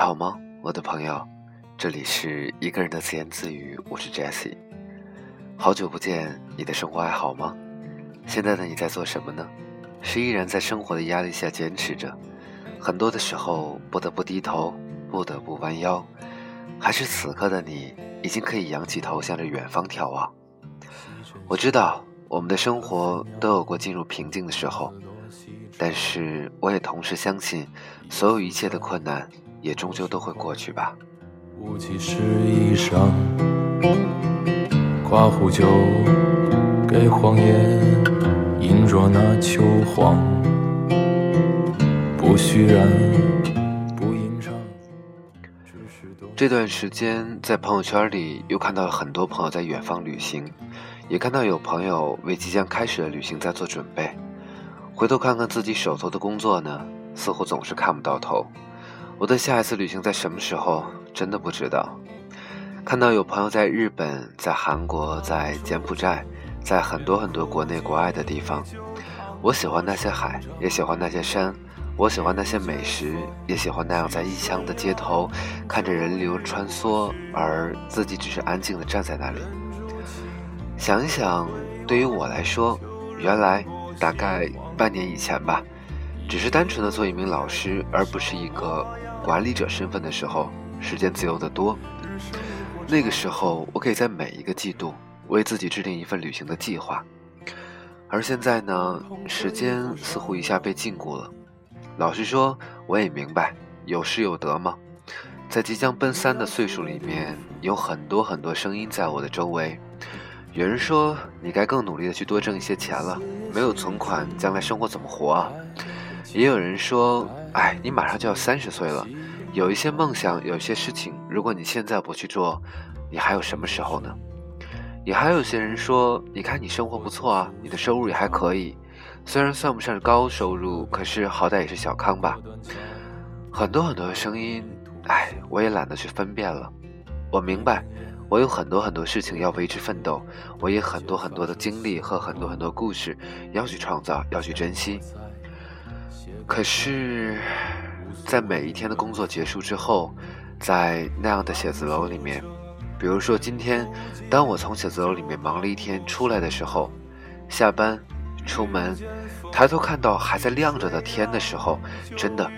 好吗，我的朋友？这里是一个人的自言自语，我是 Jesse。好久不见，你的生活还好吗？现在的你在做什么呢？是依然在生活的压力下坚持着，很多的时候不得不低头，不得不弯腰，还是此刻的你已经可以仰起头向着远方眺望？我知道我们的生活都有过进入平静的时候，但是我也同时相信，所有一切的困难。也终究都会过去吧。雾气是衣裳，夸壶酒给荒野，饮着那秋黄。不虚然，不吟唱。这段时间在朋友圈里又看到了很多朋友在远方旅行，也看到有朋友为即将开始的旅行在做准备。回头看看自己手头的工作呢，似乎总是看不到头。我的下一次旅行在什么时候？真的不知道。看到有朋友在日本、在韩国、在柬埔寨，在很多很多国内国外的地方。我喜欢那些海，也喜欢那些山；我喜欢那些美食，也喜欢那样在异乡的街头，看着人流穿梭，而自己只是安静的站在那里。想一想，对于我来说，原来大概半年以前吧，只是单纯的做一名老师，而不是一个。管理者身份的时候，时间自由得多。那个时候，我可以在每一个季度为自己制定一份旅行的计划。而现在呢，时间似乎一下被禁锢了。老实说，我也明白，有失有得嘛。在即将奔三的岁数里面，有很多很多声音在我的周围。有人说，你该更努力的去多挣一些钱了，没有存款，将来生活怎么活啊？也有人说。哎，你马上就要三十岁了，有一些梦想，有一些事情，如果你现在不去做，你还有什么时候呢？也还有些人说，你看你生活不错啊，你的收入也还可以，虽然算不上高收入，可是好歹也是小康吧。很多很多的声音，哎，我也懒得去分辨了。我明白，我有很多很多事情要为之奋斗，我也很多很多的经历和很多很多故事要去创造，要去珍惜。可是，在每一天的工作结束之后，在那样的写字楼里面，比如说今天，当我从写字楼里面忙了一天出来的时候，下班出门，抬头看到还在亮着的天的时候，真的，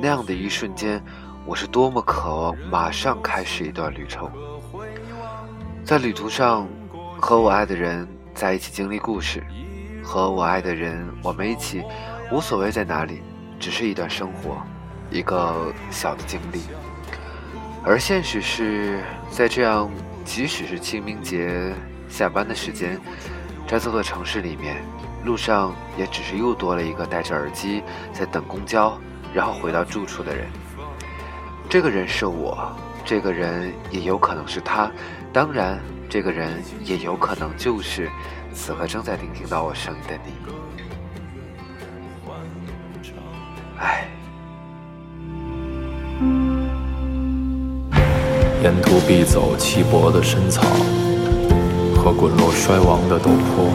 那样的一瞬间，我是多么渴望马上开始一段旅程，在旅途上和我爱的人在一起经历故事，和我爱的人我们一起，无所谓在哪里。只是一段生活，一个小的经历，而现实是在这样，即使是清明节下班的时间，在这座城市里面，路上也只是又多了一个戴着耳机在等公交，然后回到住处的人。这个人是我，这个人也有可能是他，当然，这个人也有可能就是此刻正在聆听到我声音的你。唉，沿途必走稀薄的深草和滚落衰亡的陡坡，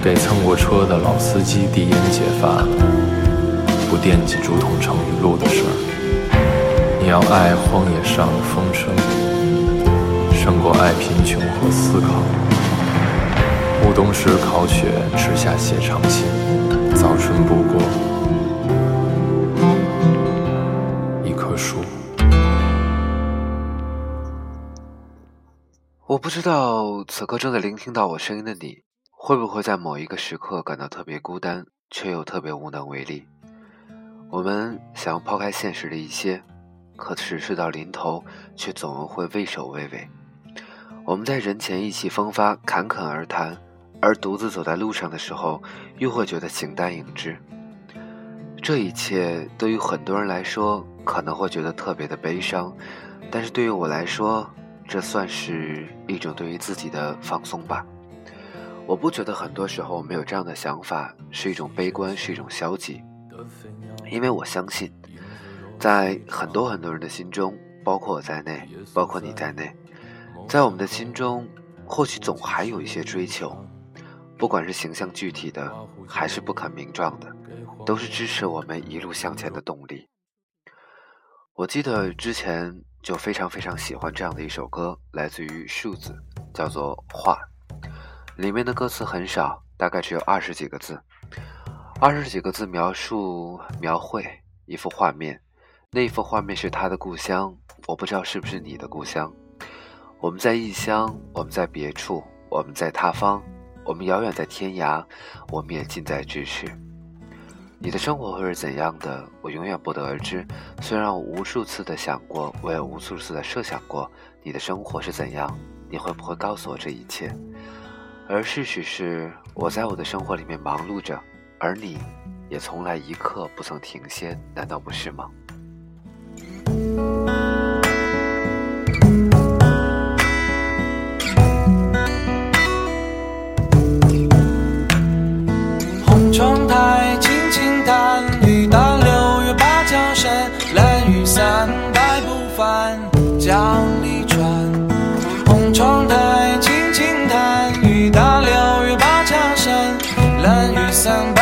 给蹭过车的老司机递烟解乏，不惦记竹筒盛雨露的事儿。你要爱荒野上的风声，胜过爱贫穷和思考。暮冬时烤雪，吃下写长信。早春不过一棵树。我不知道此刻正在聆听到我声音的你，会不会在某一个时刻感到特别孤单，却又特别无能为力。我们想要抛开现实的一些，可是事到临头，却总会畏首畏尾。我们在人前意气风发，侃侃而谈。而独自走在路上的时候，又会觉得形单影只。这一切对于很多人来说可能会觉得特别的悲伤，但是对于我来说，这算是一种对于自己的放松吧。我不觉得很多时候没有这样的想法是一种悲观，是一种消极，因为我相信，在很多很多人的心中，包括我在内，包括你在内，在我们的心中，或许总还有一些追求。不管是形象具体的，还是不可名状的，都是支持我们一路向前的动力。我记得之前就非常非常喜欢这样的一首歌，来自于数字，叫做《画》，里面的歌词很少，大概只有二十几个字，二十几个字描述描绘一幅画面，那一幅画面是他的故乡，我不知道是不是你的故乡。我们在异乡，我们在别处，我们在他方，我们遥远在天涯，我们也近在咫尺。你的生活会是怎样的？我永远不得而知。虽然我无数次的想过，我也无数次的设想过你的生活是怎样。你会不会告诉我这一切？而事实是，我在我的生活里面忙碌着，而你，也从来一刻不曾停歇。难道不是吗？雨伞，白布帆，江里船，红窗台，轻轻弹，雨打柳，雨把墙扇，蓝雨伞。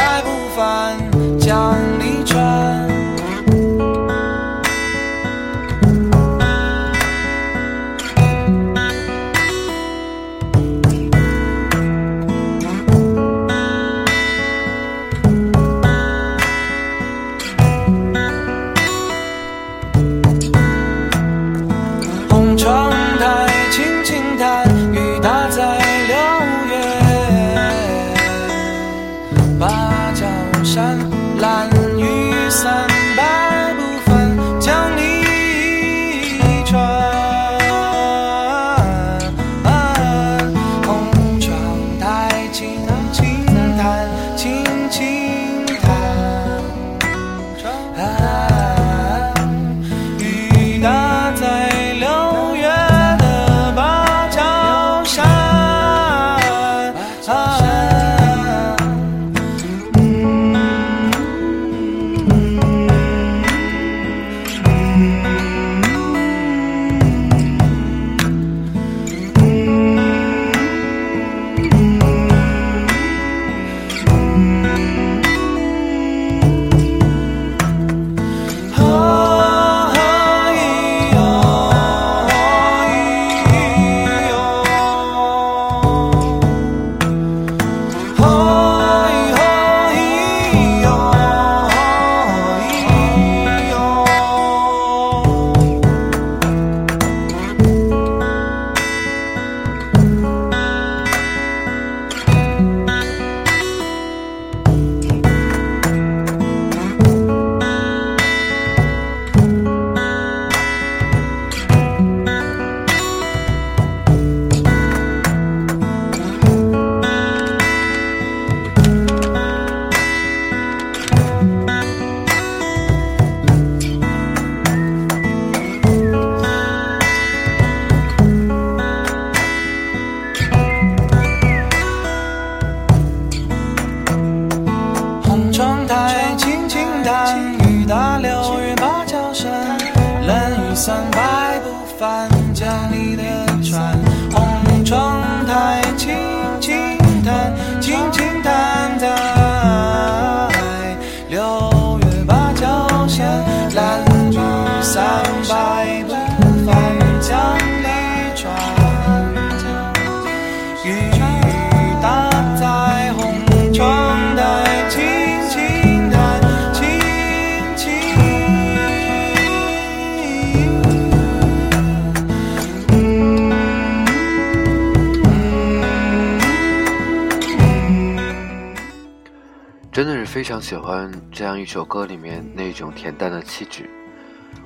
非常喜欢这样一首歌里面那种恬淡的气质。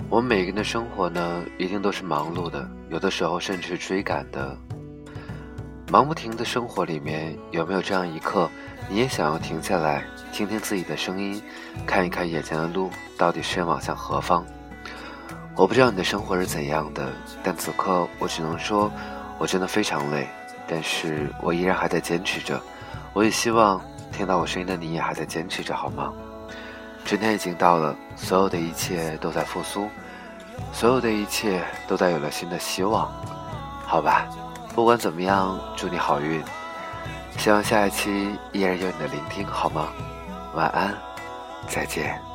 我们每个人的生活呢，一定都是忙碌的，有的时候甚至是追赶的。忙不停的生活里面，有没有这样一刻，你也想要停下来，听听自己的声音，看一看眼前的路到底是往向何方？我不知道你的生活是怎样的，但此刻我只能说，我真的非常累，但是我依然还在坚持着。我也希望。听到我声音的你也还在坚持着，好吗？春天已经到了，所有的一切都在复苏，所有的一切都在有了新的希望，好吧？不管怎么样，祝你好运。希望下一期依然有你的聆听，好吗？晚安，再见。